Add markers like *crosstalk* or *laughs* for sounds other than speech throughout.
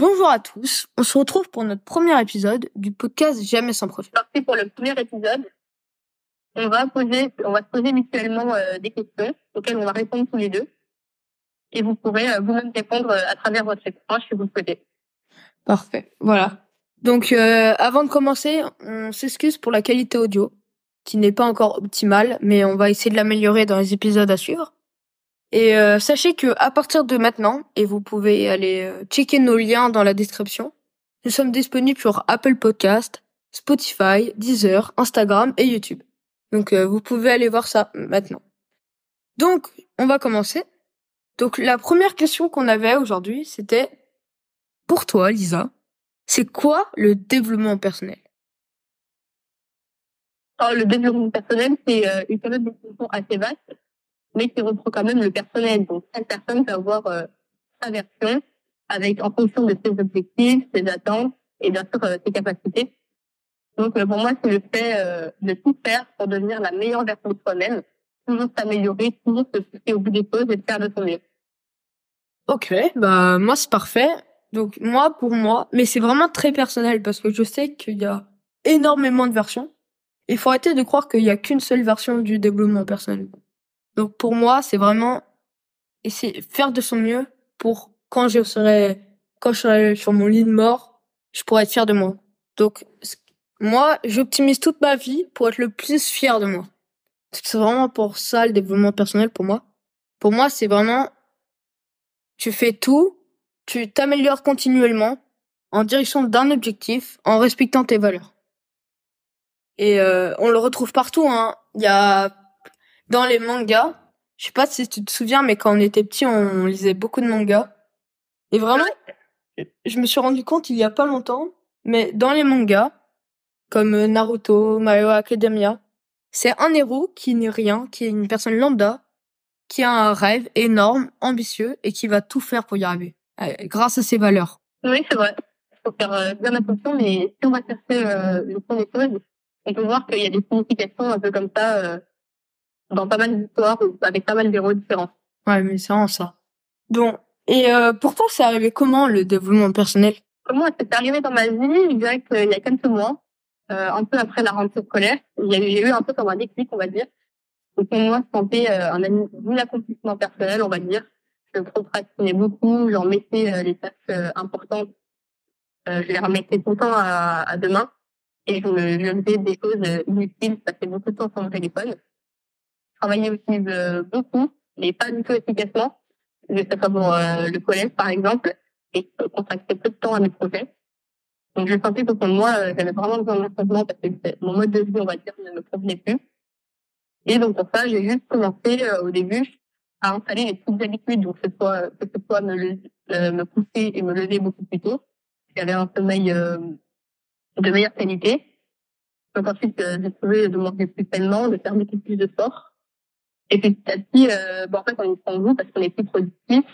Bonjour à tous, on se retrouve pour notre premier épisode du podcast Jamais sans projet. Parti pour le premier épisode. On va poser, on va se poser mutuellement euh, des questions auxquelles on va répondre tous les deux. Et vous pourrez euh, vous-même répondre euh, à travers votre écran si vous le souhaitez. Parfait, voilà. Donc euh, avant de commencer, on s'excuse pour la qualité audio, qui n'est pas encore optimale, mais on va essayer de l'améliorer dans les épisodes à suivre. Et euh, sachez que à partir de maintenant, et vous pouvez aller euh, checker nos liens dans la description, nous sommes disponibles sur Apple Podcast, Spotify, Deezer, Instagram et YouTube. Donc euh, vous pouvez aller voir ça maintenant. Donc on va commencer. Donc la première question qu'on avait aujourd'hui, c'était pour toi, Lisa, c'est quoi le développement personnel? Alors, le développement personnel, c'est euh, une période de assez vaste, mais qui reprend quand même le personnel. Donc, chaque personne peut avoir euh, sa version avec, en fonction de ses objectifs, ses attentes et bien sûr euh, ses capacités. Donc, euh, pour moi, c'est le fait euh, de tout faire pour devenir la meilleure version de soi-même, toujours s'améliorer, toujours se pousser au bout des choses et de faire de son mieux. Ok, bah moi c'est parfait. Donc moi pour moi, mais c'est vraiment très personnel parce que je sais qu'il y a énormément de versions. Il faut arrêter de croire qu'il y a qu'une seule version du développement personnel. Donc pour moi, c'est vraiment essayer faire de son mieux pour quand je serai quand je serai sur mon lit de mort, je pourrai être fier de moi. Donc moi, j'optimise toute ma vie pour être le plus fier de moi. C'est vraiment pour ça le développement personnel pour moi. Pour moi, c'est vraiment tu fais tout, tu t'améliores continuellement en direction d'un objectif, en respectant tes valeurs. Et euh, on le retrouve partout. Hein. Il y a dans les mangas. Je sais pas si tu te souviens, mais quand on était petit, on lisait beaucoup de mangas. Et vraiment, je me suis rendu compte il y a pas longtemps, mais dans les mangas, comme euh, Naruto, My Hero Academia, c'est un héros qui n'est rien, qui est une personne lambda, qui a un rêve énorme, ambitieux et qui va tout faire pour y arriver, euh, grâce à ses valeurs. Oui, c'est vrai. Il faut faire euh, bien attention, mais si on va chercher euh, le fond des choses, on peut voir qu'il y a des significations un peu comme ça euh, dans pas mal d'histoires ou avec pas mal d'héros différents. Ouais, mais c'est vraiment ça. Bon, et euh, pour toi, c'est arrivé comment le développement personnel? Comment c'est arrivé dans ma vie Je dirais qu'il y a quelques mois, euh, un peu après la rentrée scolaire, a eu, un peu comme un déclic, on va dire. Et pour moi, je sentais euh, un, un accomplissement personnel, on va dire. Je procrastinais beaucoup, j'en mettais euh, les tâches euh, importantes, euh, je les remettais tout le temps à, à demain. Et je, me, je faisais des choses euh, inutiles, je passais beaucoup de temps sur mon téléphone. Je travaillais aussi beaucoup, mais pas du tout efficacement. Je sais pas pour euh, le collège, par exemple, et je consacrais peu de temps à mes projets. Donc je sentais que pour moi, euh, j'avais vraiment besoin d'un changement parce que mon mode de vie, on va dire, ne me convenait plus. Et donc pour ça, j'ai juste commencé euh, au début à installer les petites habitudes, donc que ce soit, que ce soit me, le- euh, me pousser et me lever beaucoup plus tôt. J'avais un sommeil euh, de meilleure qualité. Donc ensuite, j'ai trouvé de manger plus pleinement, de faire beaucoup plus de sport. Et petit à petit, euh, bon, en fait, on y prend goût parce qu'on est plus productif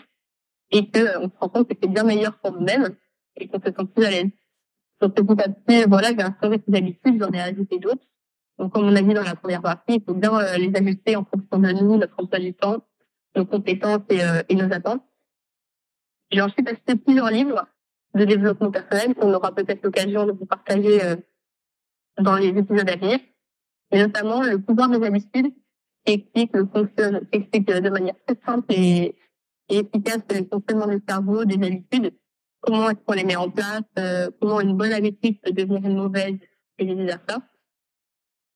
et que euh, se rend compte que c'est bien meilleur pour nous-mêmes et qu'on se sent plus à l'aise. Donc petit à petit, voilà, j'ai instauré ces habitudes, j'en ai ajouté d'autres. Donc comme on a dit dans la première partie, il faut bien euh, les ajuster en fonction de nous, notre emploi du temps, nos compétences et, euh, et nos attentes. J'ai ensuite acheté plusieurs livres de développement personnel qu'on aura peut-être l'occasion de vous partager euh, dans les épisodes à venir, mais notamment le pouvoir des habitudes explique le fonctionne, qui explique de manière très simple et, efficace le fonctionnement du cerveau, des habitudes, comment est-ce qu'on les met en place, euh, comment une bonne habitude peut devenir une mauvaise et vice versa.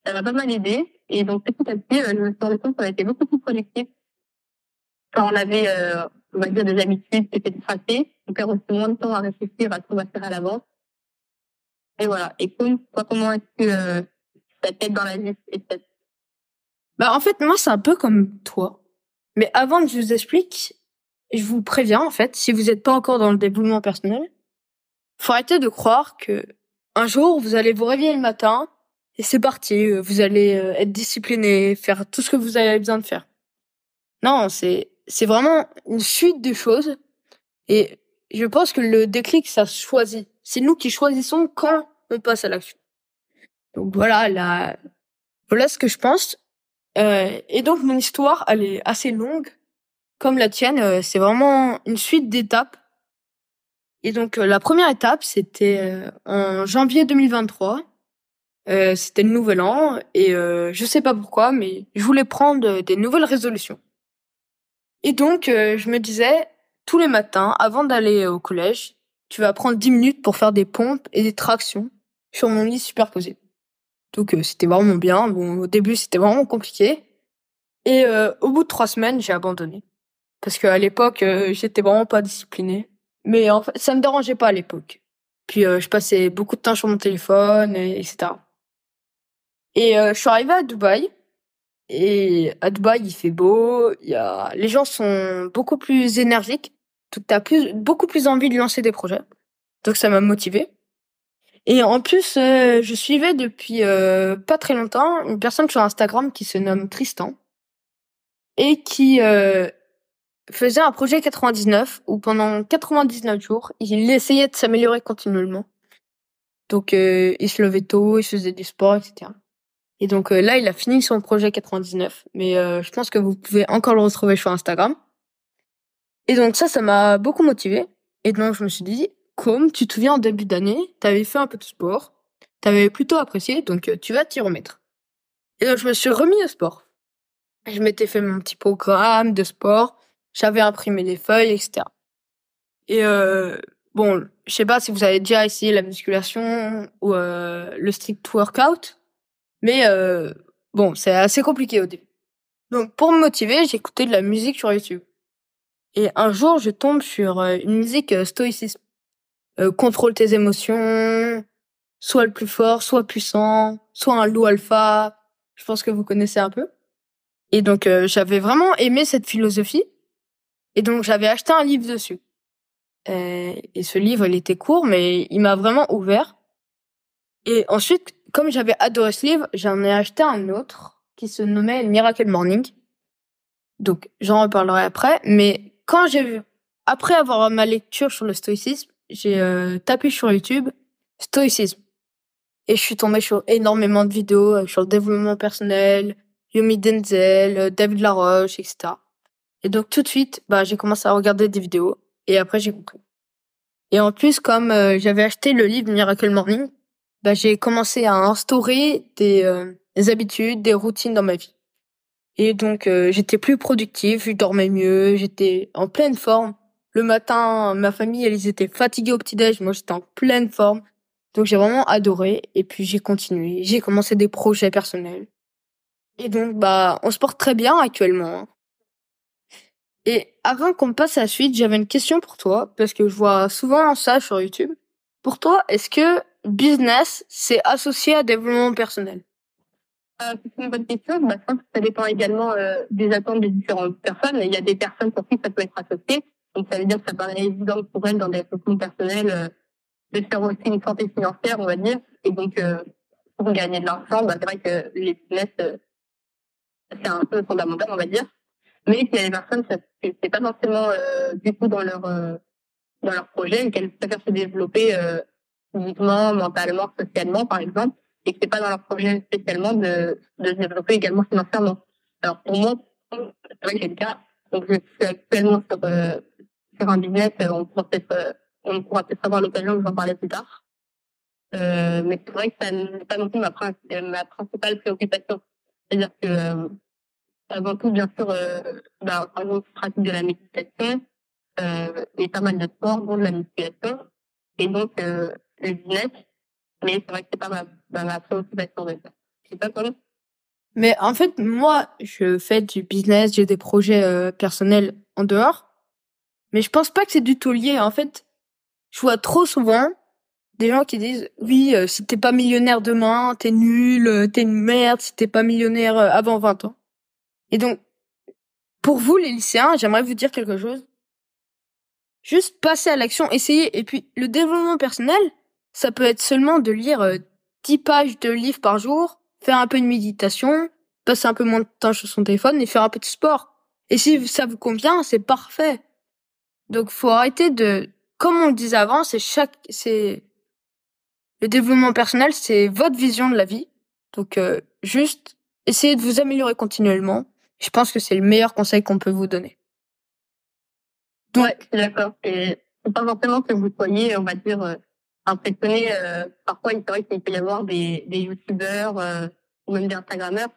Ça m'a pas mal aidé et donc petit à petit, euh, je me suis rendu compte qu'on était beaucoup plus productif quand on avait, euh, on va dire, des habitudes qui étaient tracées. On perd aussi moins de temps à réfléchir à ce qu'on va faire à l'avance. Et voilà. Et comme, toi, comment est-ce que euh, ça t'aide dans la vie et Bah en fait, moi c'est un peu comme toi. Mais avant que je vous explique, je vous préviens en fait, si vous n'êtes pas encore dans le développement personnel, faut arrêter de croire que un jour vous allez vous réveiller le matin et c'est parti, euh, vous allez euh, être discipliné, faire tout ce que vous avez besoin de faire. Non, c'est c'est vraiment une suite de choses et je pense que le déclic ça se choisit. C'est nous qui choisissons quand on passe à l'action. Donc voilà, la voilà ce que je pense. Euh, et donc mon histoire, elle est assez longue, comme la tienne. euh, c'est vraiment une suite d'étapes Et donc la première étape, c'était en janvier 2023. Euh, c'était le nouvel an et euh, je sais pas pourquoi, mais je voulais prendre des nouvelles résolutions. Et donc je me disais tous les matins, avant d'aller au collège, tu vas prendre 10 minutes pour faire des pompes et des tractions sur mon lit superposé. Donc c'était vraiment bien. Bon, au début c'était vraiment compliqué. Et au bout de trois semaines, j'ai abandonné parce qu'à l'époque j'étais vraiment pas disciplinée. Mais en fait, ça me dérangeait pas à l'époque. Puis je passais beaucoup de temps sur mon téléphone, et, etc. Et je suis arrivée à Dubaï. Et à Dubaï, il fait beau. Y a, les gens sont beaucoup plus énergiques. Tu as plus, beaucoup plus envie de lancer des projets. Donc ça m'a motivée. Et en plus, je suivais depuis pas très longtemps une personne sur Instagram qui se nomme Tristan et qui faisait un projet 99 où pendant 99 jours, il essayait de s'améliorer continuellement. Donc, euh, il se levait tôt, il faisait du sport, etc. Et donc euh, là, il a fini son projet 99. Mais euh, je pense que vous pouvez encore le retrouver sur Instagram. Et donc ça, ça m'a beaucoup motivé. Et donc je me suis dit, comme tu te souviens en début d'année, tu avais fait un peu de sport, tu avais plutôt apprécié, donc tu vas t'y remettre. Et donc je me suis remis au sport. Je m'étais fait mon petit programme de sport j'avais imprimé des feuilles, etc. Et euh, bon, je sais pas si vous avez déjà essayé la musculation ou euh, le strict workout, mais euh, bon, c'est assez compliqué au début. Donc pour me motiver, j'écoutais de la musique sur YouTube. Et un jour, je tombe sur euh, une musique euh, stoïcisme. Euh, contrôle tes émotions, soit le plus fort, soit puissant, soit un loup alpha. Je pense que vous connaissez un peu. Et donc j'avais vraiment aimé cette philosophie. Et donc j'avais acheté un livre dessus. Euh, et ce livre, il était court, mais il m'a vraiment ouvert. Et ensuite, comme j'avais adoré ce livre, j'en ai acheté un autre qui se nommait Miracle Morning. Donc j'en reparlerai après. Mais quand j'ai vu, après avoir ma lecture sur le stoïcisme, j'ai euh, tapé sur YouTube stoïcisme. Et je suis tombée sur énormément de vidéos euh, sur le développement personnel, Yomi Denzel, David Laroche, etc. Et donc tout de suite, bah j'ai commencé à regarder des vidéos et après j'ai compris. Et en plus, comme euh, j'avais acheté le livre Miracle Morning, bah j'ai commencé à instaurer des, euh, des, habitudes, des routines dans ma vie. Et donc euh, j'étais plus productive, je dormais mieux, j'étais en pleine forme. Le matin, ma famille, ils étaient fatigués au petit-déj, moi j'étais en pleine forme. Donc j'ai vraiment adoré et puis j'ai continué, j'ai commencé des projets personnels. Et donc bah on se porte très bien actuellement. Hein. Et avant qu'on passe à la suite, j'avais une question pour toi, parce que je vois souvent ça sur YouTube. Pour toi, est-ce que business, c'est associé à développement personnel? Euh, C'est une bonne question. Bah, ça dépend également euh, des attentes des différentes personnes. Il y a des personnes pour qui ça peut être associé. Donc ça veut dire que ça paraît évident pour elles dans des développement personnel euh, de faire aussi une santé financière, on va dire. Et donc, euh, pour gagner de l'argent, bah, c'est vrai que les business, euh, c'est un peu fondamental, on va dire. Mais il y a des personnes, c'est pas forcément euh, du coup dans leur euh, dans leur projet, et qu'elles préfèrent se développer euh, physiquement, mentalement, socialement, par exemple, et que c'est pas dans leur projet spécialement de, de se développer également financièrement. Alors pour moi, c'est vrai que c'est le cas. Donc je suis actuellement sur, euh, un business, on pourra peut-être euh, on avoir l'occasion de vous en parler plus tard. Euh, mais c'est vrai que ça n'est pas non plus ma, principale préoccupation. C'est-à-dire que avant tout, bien sûr, euh, bah, par exemple, pratique de la méditation euh, et pas mal de sport, dont de la musculation, et donc euh, le business. Mais c'est vrai que c'est pas ma, bah, préoccupation de ça. C'est pas comment Mais en fait, moi, je fais du business, j'ai des projets euh, personnels en dehors, mais je pense pas que c'est du tout lié. En fait, je vois trop souvent des gens qui disent oui, euh, si t'es pas millionnaire demain, t'es nul, euh, t'es une merde, si t'es pas millionnaire euh, avant 20 ans. Et donc, pour vous, les lycéens, j'aimerais vous dire quelque chose. Juste passer à l'action, essayer. Et puis, le développement personnel, ça peut être seulement de lire euh, 10 pages de livres par jour, faire un peu de méditation, passer un peu moins de temps sur son téléphone et faire un peu de sport. Et si ça vous convient, c'est parfait. Donc, faut arrêter de, comme on le disait avant, c'est chaque, c'est, le développement personnel, c'est votre vision de la vie. Donc, euh, juste, essayez de vous améliorer continuellement je pense que c'est le meilleur conseil qu'on peut vous donner. Donc, ouais, d'accord. Et c'est pas forcément que vous soyez, on va dire, euh, impressionné. Euh, parfois, c'est vrai qu'il peut y avoir des, des youtubeurs euh, ou même des instagrammeurs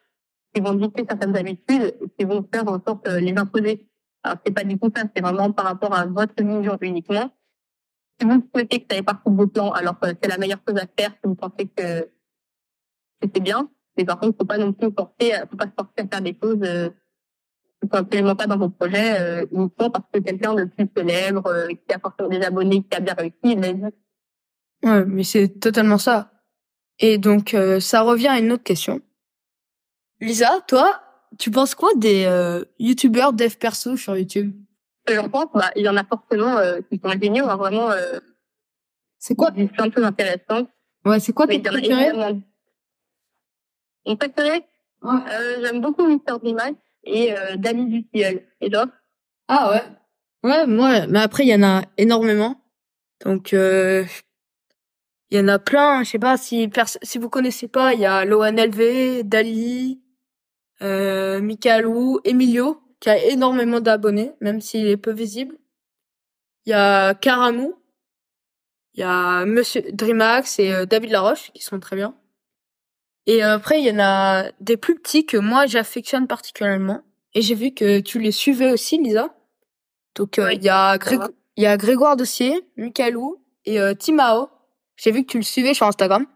qui vont dicter certaines habitudes et qui vont faire en sorte de les imposer. Alors, c'est pas du tout ça, c'est vraiment par rapport à votre vision uniquement. Si vous souhaitez que ça ait partie de vos plans, alors que c'est la meilleure chose à faire, si vous pensez que, c'est bien, mais par contre, faut pas non plus forcer, faut pas se forcer à faire des choses euh, qui sont absolument pas dans vos projets, euh, uniquement parce que quelqu'un de plus célèbre, euh, qui a forcément des abonnés, qui a bien réussi, il l'a dit. Ouais, mais c'est totalement ça. Et donc, euh, ça revient à une autre question. Lisa, toi, tu penses quoi des euh, youtubeurs dev perso sur YouTube? J'en pense, bah, il y en a forcément euh, qui sont géniaux, hein, vraiment, euh, C'est quoi? des plein de choses intéressantes. Ouais, c'est quoi a préférés? énormément. Mon préféré, Ouais. euh, j'aime beaucoup Mister Dreamhack et euh, Dali du Ciel. Et toi? Ah ouais. Ouais, moi, mais après il y en a énormément. Donc euh, il y en a plein, je sais pas si si vous connaissez pas, il y a Loan LV, Dali, euh Mikalou, Emilio qui a énormément d'abonnés même s'il est peu visible. Il y a Karamou, il y a Monsieur Dreamax et euh, David Laroche qui sont très bien. Et euh, après il y en a des plus petits que moi j'affectionne particulièrement et j'ai vu que tu les suivais aussi Lisa. Donc euh, Oui, il y a ça Gré- va. il y a Grégoire Dossier, Mikalou et euh, Timao. J'ai vu que tu le suivais sur Instagram.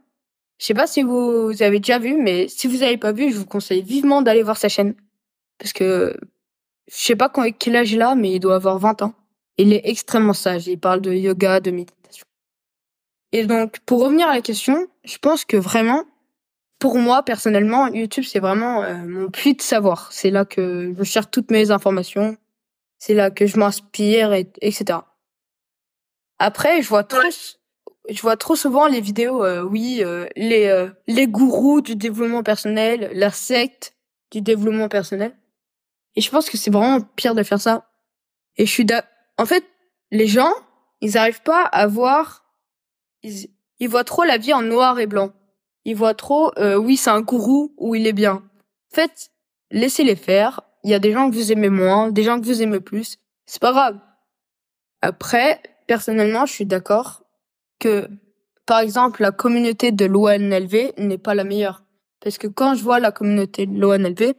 Je sais pas si vous avez déjà vu, mais si vous avez pas vu, je vous conseille vivement d'aller voir sa chaîne. Parce que je sais pas quand, quel âge il a, mais il doit avoir 20 ans. Il est extrêmement sage. Il parle de yoga, de méditation. Et donc, pour revenir à la question, je pense que vraiment, pour moi, personnellement, YouTube, c'est vraiment euh, mon puits de savoir. C'est là que je cherche toutes mes informations. C'est là que je m'inspire, et, etc. Après, je vois trop, je vois trop souvent les vidéos, euh, oui, euh, les, euh, les gourous du développement personnel, la secte du développement personnel. Et je pense que c'est vraiment pire de faire ça. Et je suis d'ac- en fait, les gens, ils arrivent pas à voir, ils, ils voient trop la vie en noir et blanc. Ils voient trop, euh, oui, c'est un gourou ou il est bien. En fait, laissez-les faire. Il y a des gens que vous aimez moins, des gens que vous aimez plus. C'est pas grave. Après, personnellement, je suis d'accord que, par exemple, la communauté de l'ONLV n'est pas la meilleure. Parce que quand je vois la communauté de l'ONLV,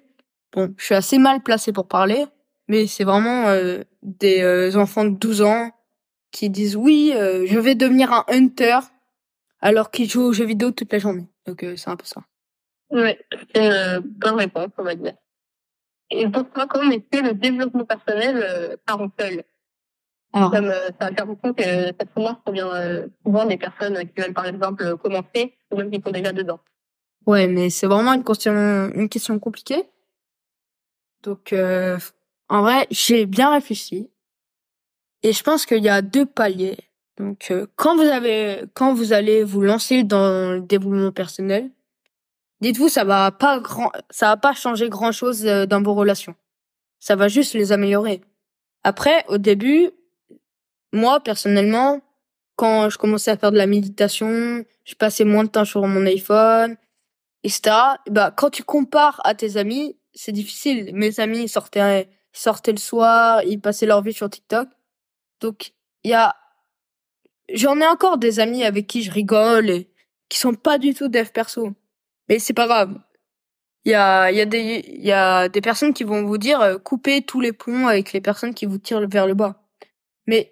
bon, je suis assez mal placé pour parler, mais c'est vraiment euh, des euh, enfants de 12 ans qui disent oui, euh, je vais devenir un hunter alors qu'ils jouent aux jeux vidéo toute la journée. Donc euh, c'est un peu ça. Une euh, bonne réponse, on va dire. Et pour toi, comment est-ce que le développement personnel euh, part en seul? Alors, Comme euh, ça a l'impression que cette remarque provient euh, souvent des personnes qui veulent par exemple euh, commencer ou même qui sont déjà dedans. ouais, mais c'est vraiment une question, une question compliquée. Donc, euh, en vrai, j'ai bien réfléchi. Et je pense qu'il y a deux paliers. Donc, euh, quand vous avez, quand vous allez vous lancer dans le développement personnel, dites-vous, ça va pas grand, ça va pas changer grand chose dans vos relations. Ça va juste les améliorer. Après, au début, moi, personnellement, quand je commençais à faire de la méditation, je passais moins de temps sur mon iPhone, etc. Bah, quand tu compares à tes amis, c'est difficile. Mes amis sortaient, sortaient le soir, ils passaient leur vie sur TikTok. Donc, il y a, j'en ai encore des amis avec qui je rigole et qui sont pas du tout dev perso. Mais c'est pas grave. Il y a, y a des, y a des personnes qui vont vous dire, euh, coupez tous les ponts avec les personnes qui vous tirent vers le bas. Mais,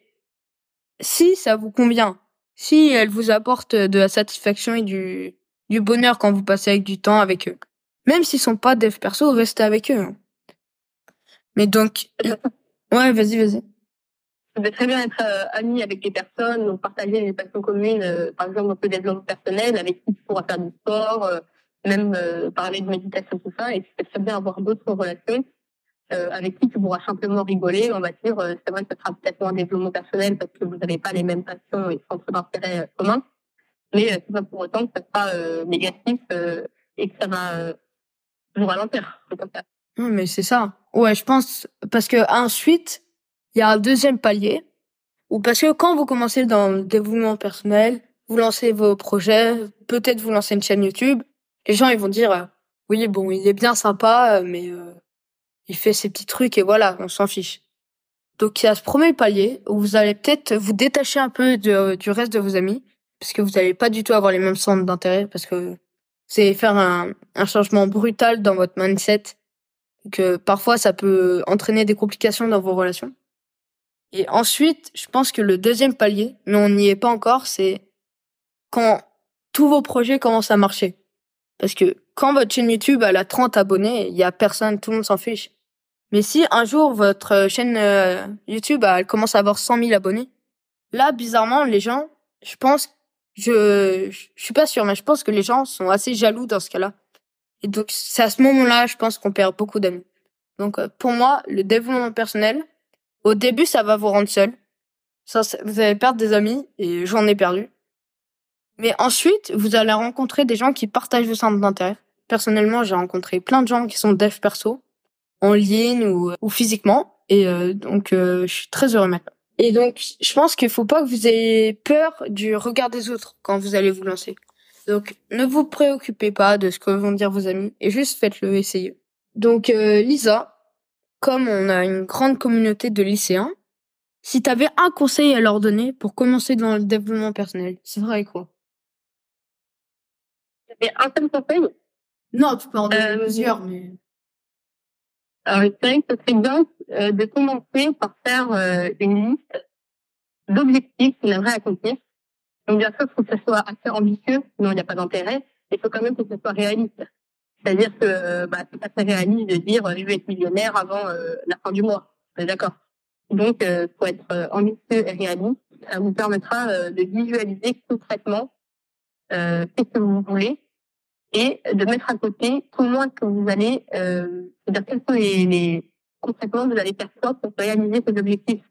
si ça vous convient, si elles vous apportent de la satisfaction et du, du bonheur quand vous passez avec du temps avec eux. Même s'ils sont pas dev perso, restez avec eux. hein. Mais donc, *laughs* ouais, vas-y, vas-y. Ça peut très bien être euh, ami avec des personnes, donc partager des passions communes, euh, par exemple un peu développement personnel, avec qui tu pourras faire du sport, euh, même euh, parler de méditation, tout ça, et tu peux très bien avoir d'autres relations euh, avec qui tu pourras simplement rigoler, on va dire, euh, c'est vrai que ce sera peut-être un développement personnel parce que vous n'avez pas les mêmes passions et centres d'intérêt euh, communs, mais euh, c'est pas pour autant que ça sera négatif et que ça va vous ralentir, comme. Non, mais c'est ça. Ouais, je pense parce que ensuite, il y a un deuxième palier ou parce que quand vous commencez dans le développement personnel, vous lancez vos projets, peut-être vous lancez une chaîne YouTube, les gens ils vont dire oui, bon, il est bien sympa mais euh, il fait ses petits trucs et voilà, on s'en fiche. Donc il y a ce premier palier où vous allez peut-être vous détacher un peu du reste de vos amis, parce que vous n'allez pas du tout avoir les mêmes centres d'intérêt, parce que vous allez faire un, un changement brutal dans votre mindset, que parfois ça peut entraîner des complications dans vos relations. Et ensuite, je pense que le deuxième palier, mais on n'y est pas encore, c'est quand tous vos projets commencent à marcher. Parce que quand votre chaîne YouTube a 30 abonnés, il y a personne, tout le monde s'en fiche. Mais si un jour votre chaîne euh, YouTube elle commence à avoir 100 000 abonnés, là bizarrement les gens, je pense, je, je suis pas sûr, mais je pense que les gens sont assez jaloux dans ce cas-là. Et donc c'est à ce moment-là, je pense qu'on perd beaucoup d'amis. Donc euh, pour moi, le développement personnel, au début ça va vous rendre seul. Ça, vous allez perdre des amis et j'en ai perdu. Mais ensuite, vous allez rencontrer des gens qui partagent vos centres d'intérêt. Personnellement, j'ai rencontré plein de gens qui sont dev perso en ligne ou, ou physiquement. Et euh, donc, euh, je suis très heureux maintenant. Et donc, je pense qu'il faut pas que vous ayez peur du regard des autres quand vous allez vous lancer. Donc, ne vous préoccupez pas de ce que vont dire vos amis et juste faites-le, essayez. Donc, euh, Lisa, comme on a une grande communauté de lycéens, si tu avais un conseil à leur donner pour commencer dans le développement personnel, c'est vrai quoi? J'avais un seul conseil? Non, tu peux en donner plusieurs, mais... Alors, je dirais que ce serait bien euh, de commencer par faire euh, une liste d'objectifs qu'on aimerait accomplir. Donc, bien sûr, il faut que ce soit assez ambitieux, sinon il n'y a pas d'intérêt. Il faut quand même que ce soit réaliste. C'est-à-dire que euh, bah, c'est pas très réaliste de dire je vais être millionnaire avant la fin du mois. D'accord Donc, il faut être ambitieux et réaliste. Ça vous permettra de visualiser concrètement euh, ce que vous voulez et de mettre à côté comment est-ce que vous allez, euh, c'est-à-dire quels sont les, les concrètement vous allez faire quoi pour réaliser ces objectifs?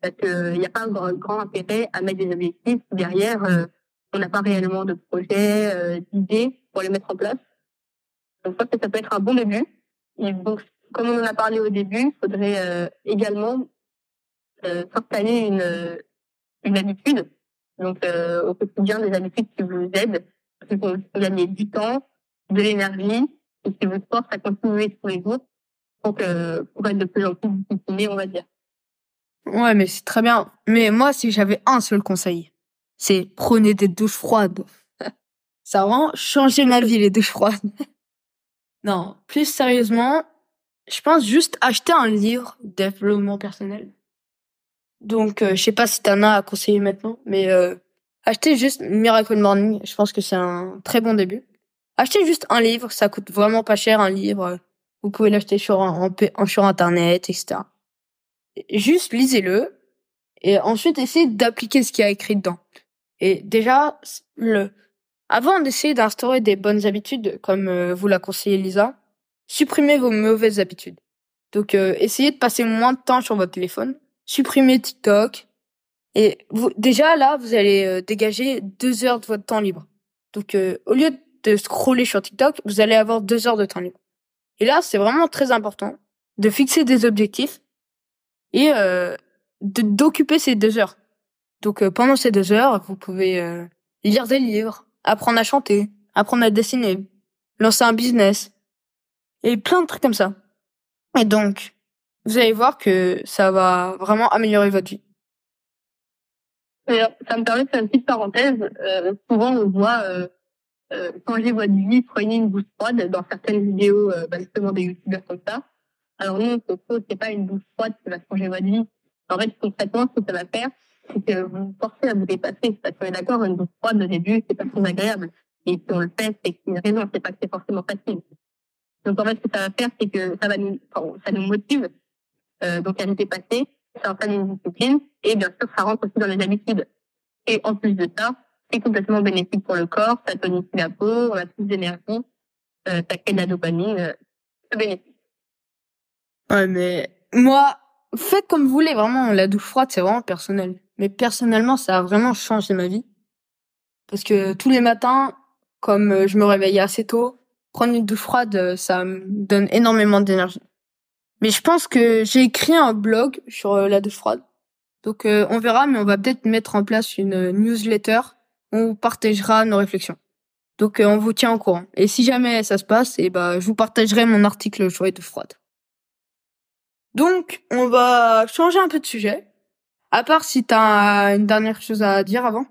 Parce qu'il n'y a pas un grand, intérêt à mettre des objectifs derrière euh, on n'a pas réellement de projet, euh, d'idées pour les mettre en place. Donc je pense que ça peut être un bon début. Et donc comme on en a parlé au début, il faudrait euh, également euh, s'installer une, une habitude. Donc au quotidien des habitudes qui vous aident qui vont gagner du temps, de l'énergie, et qui vous force à continuer tous les jours pour, que, pour être de plus en plus discipliné, on va dire. Ouais, mais c'est très bien. Mais moi, si j'avais un seul conseil, c'est prenez des douches froides. *laughs* Ça a vraiment changé ma vie, les douches froides. *laughs* non, plus sérieusement, je pense juste acheter un livre développement personnel. Donc, euh, je sais pas si t'en as à conseiller maintenant, mais euh, Achetez juste Miracle Morning, je pense que c'est un très bon début. Achetez juste un livre, ça coûte vraiment pas cher un livre. Vous pouvez l'acheter sur, sur internet, etc. Juste lisez-le et ensuite essayez d'appliquer ce qu'il y a écrit dedans. Et déjà, le, avant d'essayer d'instaurer des bonnes habitudes, comme euh, vous l'a conseillé Lisa, supprimez vos mauvaises habitudes. Donc, euh, essayez de passer moins de temps sur votre téléphone. Supprimez TikTok, et vous, déjà là, vous allez euh, dégager deux heures de votre temps libre. Donc euh, au lieu de scroller sur TikTok, vous allez avoir deux heures de temps libre. Et là, c'est vraiment très important de fixer des objectifs et euh, d'occuper ces deux heures. Donc euh, pendant ces deux heures, vous pouvez lire des livres, apprendre à chanter, apprendre à dessiner, lancer un business et plein de trucs comme ça. Et donc, vous allez voir que ça va vraiment améliorer votre vie ça me permet de faire une petite parenthèse. Euh, souvent, on voit euh, euh, changer votre vie, prenez une douche froide dans certaines vidéos, euh, bah, justement des youtubeurs comme ça. Alors non, c'est pas une douche froide qui va changer votre vie. En fait, concrètement, ce que ça va faire, c'est que vous vous forcez à vous dépasser. Parce qu'on est d'accord, une douche froide au début, c'est pas très agréable. Et si on le fait, c'est qu'il y a une raison, c'est pas que c'est forcément facile. Donc en fait, ce que ça va faire, c'est que ça va nous, ça nous motive euh, donc à nous dépasser entraîne une discipline et bien sûr, ça rentre aussi dans les habitudes. Et en plus de ça, c'est complètement bénéfique pour le corps, ça tonifie la peau, on a plus d'énergie, euh, ça crée de la dopamine, euh, c'est bénéfique. Ouais, mais moi, faites comme vous voulez, vraiment, la douche froide, c'est vraiment personnel. Mais personnellement, ça a vraiment changé ma vie. Parce que tous les matins, comme euh, je me réveillais assez tôt, prendre une douche froide, euh, ça me donne énormément d'énergie. Mais je pense que j'ai écrit un blog sur euh, la douche froide. Donc euh, on verra, mais on va peut-être mettre en place une euh, newsletter où on partagera nos réflexions. Donc on vous tient au courant. Et si jamais ça se passe, et eh ben je vous partagerai mon article sur les douches froides. Donc, on va changer un peu de sujet. À part si t'as une dernière chose à dire avant?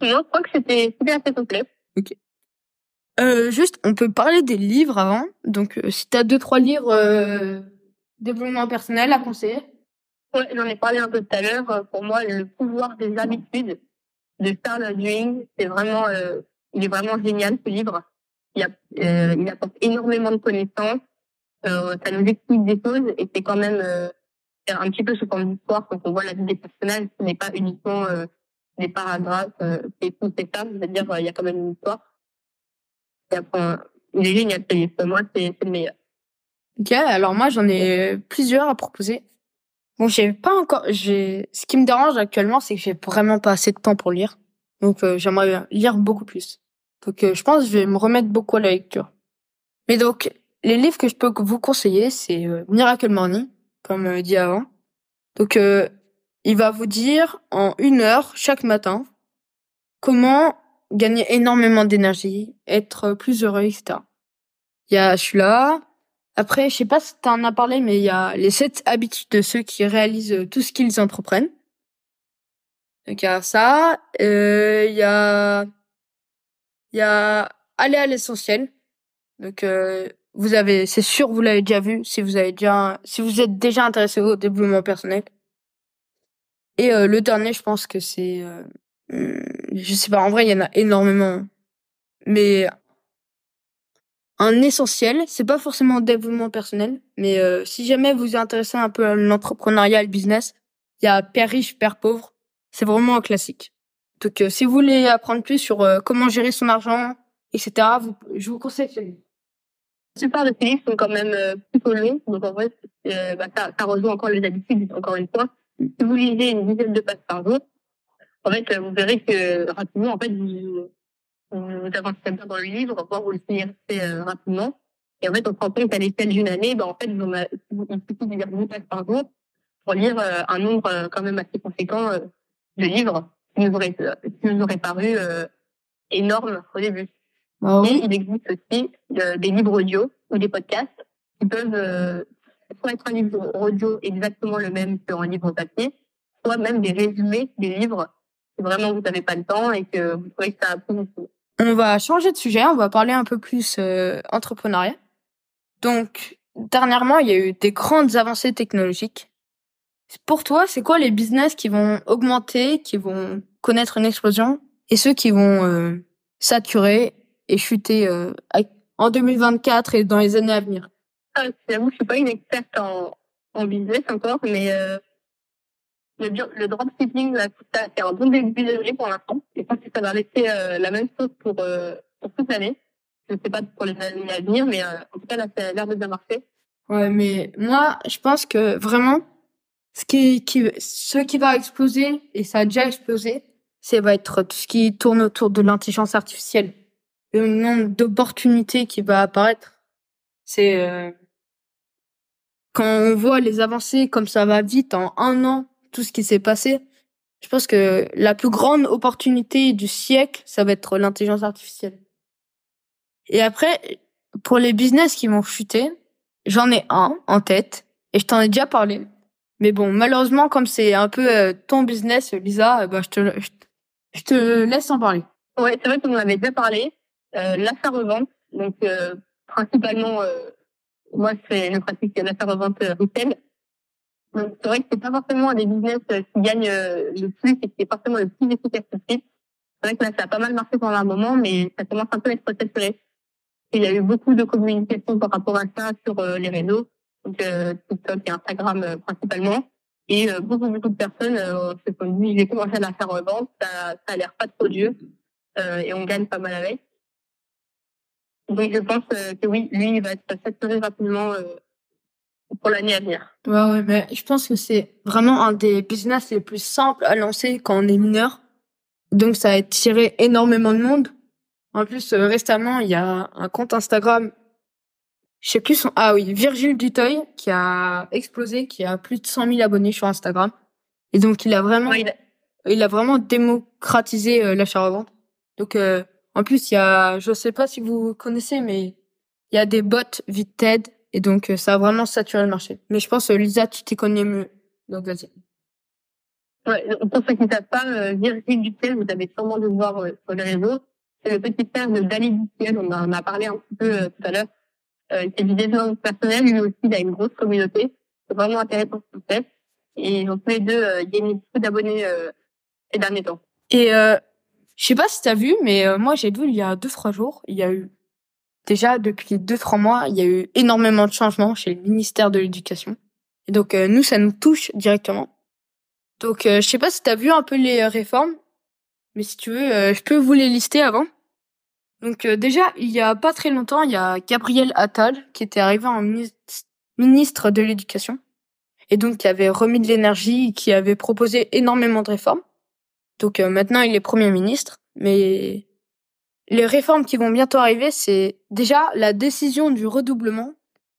Non, je crois que c'était c'était assez complet. Euh, juste, on peut parler des livres avant. Donc, euh, si t'as deux trois livres euh, développement personnel à conseiller. Ouais, j'en ai parlé un peu tout à l'heure. Euh, Pour moi, le pouvoir des habitudes de Charles Duhigg, c'est vraiment, euh, il est vraiment génial ce livre. Il, a, euh, il apporte énormément de connaissances. Ça nous explique des choses et c'est quand même un petit peu sous forme d'histoire quand on voit la vie des personnages. Ce n'est pas uniquement des paragraphes, c'est tout, c'est ça. C'est-à-dire, il y a quand même une histoire. Après, génial ce livre. Pour moi, c'est le meilleur. Ok, alors moi j'en ai plusieurs à proposer. Bon, j'ai pas encore. Ce qui me dérange actuellement, c'est que j'ai vraiment pas assez de temps pour lire. Donc euh, j'aimerais lire beaucoup plus. Donc euh, je pense que je vais me remettre beaucoup à la lecture. Mais donc les livres que je peux vous conseiller, c'est euh, Miracle Morning, comme dit avant. Donc il va vous dire en une heure chaque matin comment gagner énormément d'énergie, être plus heureux, etc. Il y a celui-là. Après, je sais pas si t'en as parlé, mais il y a les sept habitudes de ceux qui réalisent tout ce qu'ils entreprennent. Donc il y a ça. Euh, Il y a, il y a aller à l'essentiel. Donc euh, vous avez, c'est sûr, vous l'avez déjà vu si vous avez déjà, si vous êtes déjà intéressé au développement personnel. Et euh, le dernier, je pense que c'est, euh, je sais pas, en vrai, il y en a énormément, mais un essentiel, c'est pas forcément développement personnel, mais euh, si jamais vous vous intéressez un peu à l'entrepreneuriat le business, il y a Père riche, Père pauvre. C'est vraiment un classique. Donc, euh, si vous voulez apprendre plus sur euh, comment gérer son argent, etc., je vous conseille celui plupart de livres sont quand même euh, plutôt longs. Donc, en vrai, euh, bah, ça, ça rejoint encore les habitudes, encore une fois. Si vous lisez une dizaine de pages par jour, en fait, euh, vous verrez que rapidement, en fait, vous, vous avancez bien dans le livre, voire vous le finissez euh, rapidement. Et en fait, on se rend compte qu'à l'échelle d'une année, bah, en fait, vous il suffit de lire 10 pages par jour pour lire euh, un nombre euh, quand même assez conséquent euh, de livres qui nous auraient, euh, qui nous auraient paru euh, énormes au début. Ah Et il existe aussi euh, des livres audio ou des podcasts qui peuvent euh, soit être un livre audio exactement le même qu'un livre papier, soit même des résumés des livres si vraiment vous n'avez pas le temps et que vous trouvez que ça a. On va changer de sujet, on va parler un peu plus euh, entrepreneuriat. Donc, dernièrement, il y a eu des grandes avancées technologiques. Pour toi, c'est quoi les business qui vont augmenter, qui vont connaître une explosion, et ceux qui vont euh, saturer et chuter euh, en 2024 et dans les années à venir? Ah, J'avoue, je suis pas une experte en, en business encore, mais euh, le, bio- le dropshipping, c'est un bon début de pour l'instant. Et je pense que ça va rester euh, la même chose pour, euh, pour toute l'année. Je ne sais pas pour les années à venir, mais euh, en tout cas, là, ça a l'air de bien marcher. Ouais, mais moi, je pense que vraiment, ce qui, qui, ce qui va exploser, et ça a déjà explosé, c'est va être tout ce qui tourne autour de l'intelligence artificielle. Le nombre d'opportunités qui va apparaître. C'est, euh, quand on voit les avancées comme ça va vite en un an, tout ce qui s'est passé, je pense que la plus grande opportunité du siècle, ça va être l'intelligence artificielle. Et après, pour les business qui vont chuter, J'en ai un en tête et je t'en ai déjà parlé. Mais bon, malheureusement, comme c'est un peu euh, ton business, Lisa, euh, bah, je, te, laisse en parler. Ouais, c'est vrai qu'on en avait déjà parlé. Euh, l'achat-revente, donc euh, principalement, euh, moi, c'est je pratique l'achat-revente retail. Donc c'est vrai que c'est pas forcément un des business euh, qui gagnent euh, le plus et qui est forcément le plus efficace tout de. C'est vrai que là, ça a pas mal marché pendant un moment, mais ça commence un peu à être saturé. Il y a eu beaucoup de communication par rapport à ça sur euh, les réseaux, donc TikTok et Instagram principalement. Et beaucoup, beaucoup de personnes se sont dit, je vais commencer à la faire revendre, ça, ça a l'air pas trop dur et on gagne pas mal avec. Donc je pense que oui, lui, il va être saturé rapidement pour l'année à venir. Ouais, ouais, mais je pense que c'est vraiment un des business les plus simples à lancer quand on est mineur. Donc ça a attiré énormément de monde. En plus, euh, récemment, il y a un compte Instagram, je sais plus son, ah oui, Virgile Dutoy, qui a explosé, qui a plus de 100 000 abonnés sur Instagram. Et donc il a vraiment Ouais, il a- il a vraiment démocratisé euh, l'achat-revente. Donc, euh, en plus, il y a, je sais pas si vous connaissez, mais il y a des bots Vinted Et donc, euh, ça a vraiment saturé le marché. Mais je pense, euh, Lisa, tu t'y connais mieux. Donc, vas-y. Ouais, pour ceux qui ne savent pas, euh, Virgile Duquel, vous avez sûrement dû le voir euh, sur les réseaux. C'est le petit frère de Dali Duquel, on en a parlé un petit peu euh, tout à l'heure. Euh, c'est du développement personnel, lui aussi, il a une grosse communauté. C'est vraiment intéressant ce qu'il fait. Et ils ont tous les deux euh, gagné beaucoup d'abonnés euh, ces derniers temps. Et euh, je sais pas si t'as vu, mais euh, moi j'ai vu il y a deux trois jours, il y a eu déjà depuis deux trois mois, il y a eu énormément de changements chez le ministère de l'Éducation. Et donc euh, nous ça nous touche directement. Donc euh, je sais pas si t'as vu un peu les euh, réformes, mais si tu veux, euh, je peux vous les lister avant. Donc déjà il y a pas très longtemps, il y a Gabriel Attal qui était arrivé en minis- ministre de l'Éducation et donc qui avait remis de l'énergie, qui avait proposé énormément de réformes. Donc maintenant, il est Premier ministre. Mais les réformes qui vont bientôt arriver, c'est déjà la décision du redoublement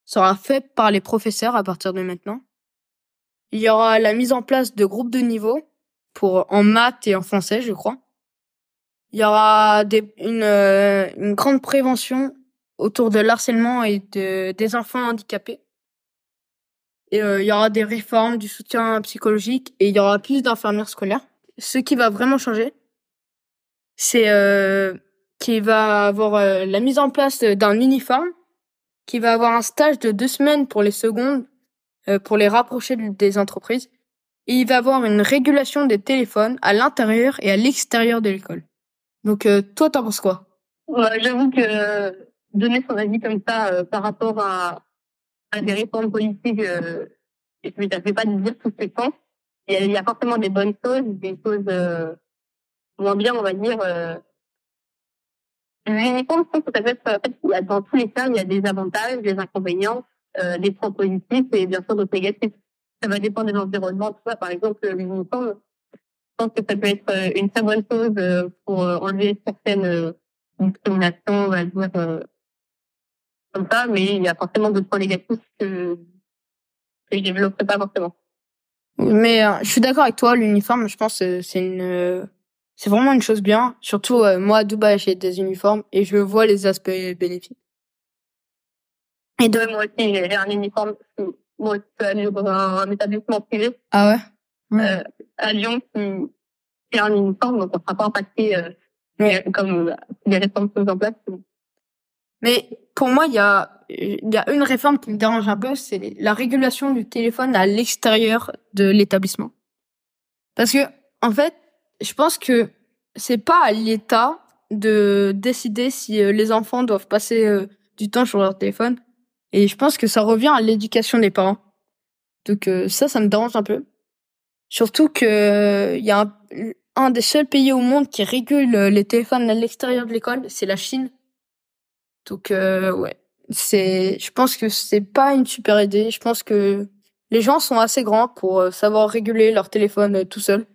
sera faite par les professeurs à partir de maintenant. Il y aura la mise en place de groupes de niveau pour en maths et en français, je crois. Il y aura euh, une grande prévention autour de l'harcèlement et de, des enfants handicapés. Euh, il y aura des réformes, du soutien psychologique et il y aura plus d'infirmières scolaires ce qui va vraiment changer, c'est euh, qu'il va avoir euh, la mise en place d'un uniforme, qui va avoir un stage de deux semaines pour les secondes, euh, pour les rapprocher des entreprises, et il va avoir une régulation des téléphones à l'intérieur et à l'extérieur de l'école. Donc euh, toi, t'en penses quoi? Ouais, J'avoue que euh, donner son avis comme ça euh, par rapport à, à des réformes politiques, euh, puis ça fait pas dire tout ce que je. Il y, a, forcément des bonnes choses, des choses euh, moins bien, on va dire. Je pense que ça peut être, en fait, dans tous les cas, il y a des avantages, des inconvénients, euh, des points positifs et bien sûr d'autres négatifs. Ça va dépendre de l'environnement, tout ça. Par exemple, l'uniforme, je pense que ça peut être euh, une très bonne chose euh, pour euh, enlever certaines discriminations, on va dire, comme ça, mais il y a forcément d'autres points négatifs que, que je développerai pas forcément. Mais euh, je suis d'accord avec toi, l'uniforme, je pense c'est une c'est vraiment une chose bien. Surtout euh, moi à Dubaï, j'ai des uniformes et je vois les aspects bénéfiques. Et de moi aussi, j'ai un uniforme. Moi, je suis allée dans un, établissement privé Ah ouais? Euh, à Lyon qui, qui a un uniforme, donc on sera pas impacté euh, Ouais. comme euh, les réformes sont en place. Mais pour moi, il y a, il y a une réforme qui me dérange un peu, c'est la régulation du téléphone à l'extérieur de l'établissement. Parce que, en fait, je pense que c'est pas à l'État de décider si euh, les enfants doivent passer euh, du temps sur leur téléphone. Et je pense que ça revient à l'éducation des parents. Donc euh, ça, ça me dérange un peu. Surtout que euh, il y a un, des seuls pays au monde qui régule euh, les téléphones à l'extérieur de l'école, c'est la Chine. Donc euh, ouais, c'est je pense que c'est pas une super idée. Je pense que les gens sont assez grands pour euh, savoir réguler leur téléphone euh, tout seul.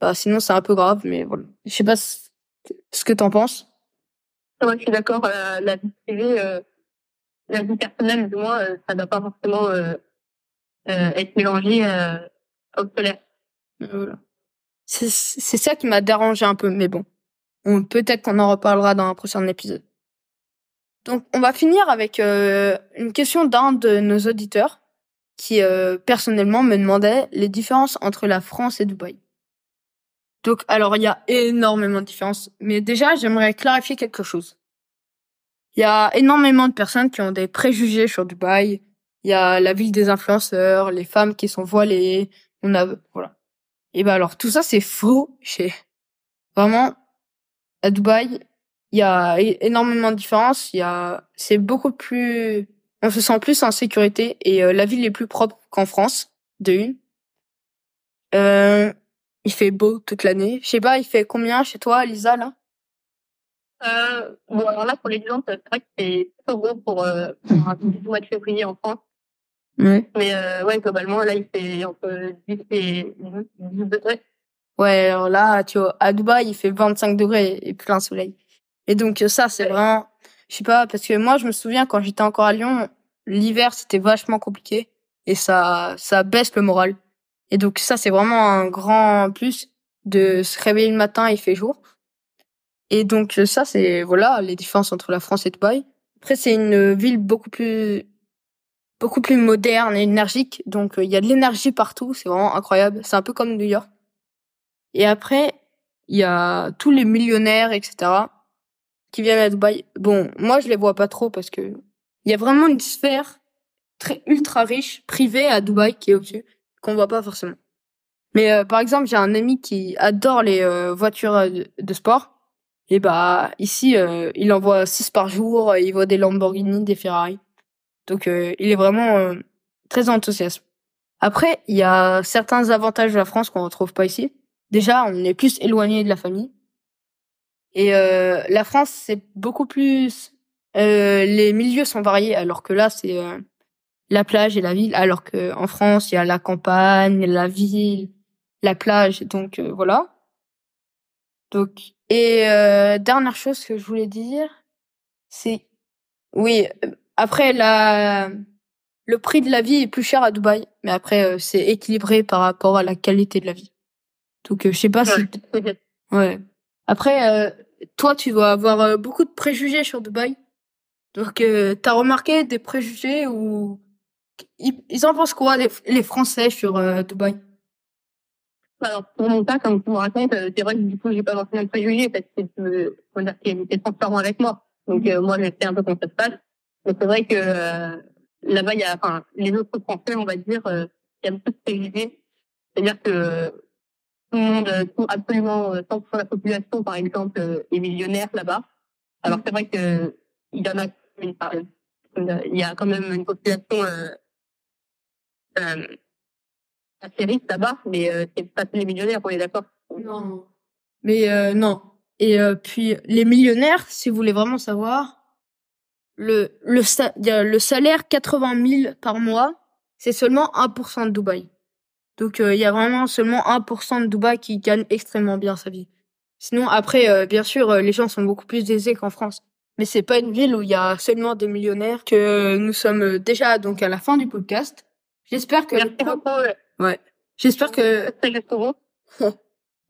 Bah sinon c'est un peu grave mais voilà. Je sais pas ce que t'en penses. Moi, je suis d'accord, euh, la vie privée, euh, la vie personnelle, du moins, euh, ça doit pas forcément euh, euh, être mélangé euh, au scolaire. Voilà. C'est c'est ça qui m'a dérangé un peu mais bon. On peut-être qu'on en reparlera dans un prochain épisode. Donc on va finir avec euh, une question d'un de nos auditeurs qui euh, personnellement me demandait les différences entre la France et Dubaï. Donc alors il y a énormément de différences, mais déjà j'aimerais clarifier quelque chose. Il y a énormément de personnes qui ont des préjugés sur Dubaï. Il y a la ville des influenceurs, les femmes qui sont voilées. On a voilà. Et ben alors tout ça c'est faux. Chez vraiment à Dubaï, il y a énormément de différences. Il y a c'est beaucoup plus on se sent plus en sécurité et euh, la ville est plus propre qu'en France de une. Euh, il fait beau toute l'année. Je sais pas, il fait combien chez toi, Lisa là? Euh, bon, alors là, pour l'exemple, c'est vrai que c'est trop gros pour, euh, pour un mois de février en France. Ouais. Mais euh, ouais, globalement, là, il fait entre 10 et 12 degrés. Ouais, alors là, tu vois, à Dubaï, il fait 25 degrés et plein soleil. Et donc euh, ça, c'est Ouais. vraiment, je sais pas, parce que moi, je me souviens quand j'étais encore à Lyon, l'hiver, c'était vachement compliqué et ça, ça baisse le moral. Et donc ça, c'est vraiment un grand plus de se réveiller le matin, il fait jour. Et donc ça, c'est voilà les différences entre la France et Dubaï. Après, c'est une ville beaucoup plus beaucoup plus moderne et énergique. Donc il y a de l'énergie partout, c'est vraiment incroyable. C'est un peu comme New York. Et après, il y a tous les millionnaires, etc., qui viennent à Dubaï. Bon, moi je les vois pas trop parce que il y a vraiment une sphère très ultra riche privée à Dubaï qui est au-dessus qu'on voit pas forcément. Mais euh, par exemple, j'ai un ami qui adore les euh, voitures euh, de, sport. Et bah ici, il en voit 6 par jour. Il voit des Lamborghini, des Ferrari. Donc il est vraiment très enthousiaste. Après, il y a certains avantages de la France qu'on retrouve pas ici. Déjà, on est plus éloigné de la famille. Et la France, c'est beaucoup plus... les milieux sont variés, alors que là, c'est la plage et la ville, alors que en France, il y a la campagne, la ville, la plage. Donc euh, voilà. Donc et euh, dernière chose que je voulais dire, c'est oui. Euh, après la le prix de la vie est plus cher à Dubaï, mais après c'est équilibré par rapport à la qualité de la vie. Donc je sais pas si ouais. *laughs* Après toi tu dois avoir beaucoup de préjugés sur Dubaï. Donc t'as remarqué des préjugés ou ils, en pensent quoi les, Français sur Dubaï? Alors, pour mon cas, comme tu me racontes, euh, c'est vrai que du coup, j'ai pas forcément de préjugés parce que euh, on qu'il était transparent avec moi. Donc, euh, moi, je sais un peu comment ça se passe. Mais c'est vrai que euh, là-bas, il y a, enfin, les autres Français, on va dire, il y a beaucoup de préjugés. C'est-à-dire que tout le monde, tout, absolument 100% de la population, par exemple, est millionnaire là-bas. Alors, c'est vrai que il y en a il y a quand même une population euh, assez riche là-bas, mais euh, c'est pas les millionnaires, on est d'accord Non. Mais euh, non. Et euh, puis les millionnaires, si vous voulez vraiment savoir, le le, le salaire 80 000 par mois, c'est seulement 1% de Dubaï. Donc il y a vraiment seulement 1% de Dubaï qui gagne extrêmement bien sa vie. Sinon après, bien sûr, les gens sont beaucoup plus aisés qu'en France. Mais c'est pas une ville où il y a seulement des millionnaires que nous sommes déjà donc à la fin du podcast. J'espère que Ouais. J'espère que. *laughs*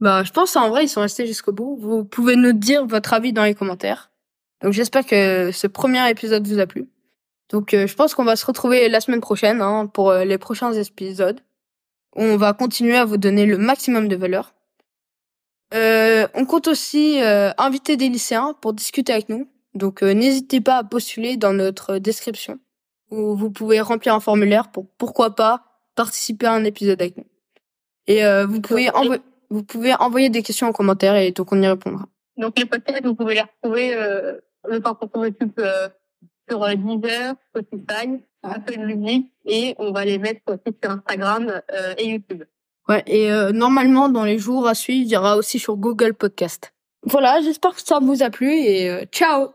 bah, je pense en vrai ils sont restés jusqu'au bout. Vous pouvez nous dire votre avis dans les commentaires. Donc j'espère que ce premier épisode vous a plu. Donc euh, je pense qu'on va se retrouver la semaine prochaine hein, pour euh, les prochains épisodes. On va continuer à vous donner le maximum de valeur. Euh, on compte aussi inviter des lycéens pour discuter avec nous. Donc n'hésitez pas à postuler dans notre description où vous pouvez remplir un formulaire pour pourquoi pas participer à un épisode avec nous. Et euh, vous pouvez vous pouvez envoyer des questions en commentaire et donc on y répondra. Donc les podcasts, vous pouvez les retrouver euh, le qu'on s'occupe euh, sur euh, Deezer, Spotify, Apple Music et on va les mettre aussi sur Instagram euh, et YouTube. Ouais, et euh, normalement dans les jours à suivre, il y aura aussi sur Google Podcast. Voilà, j'espère que ça vous a plu et ciao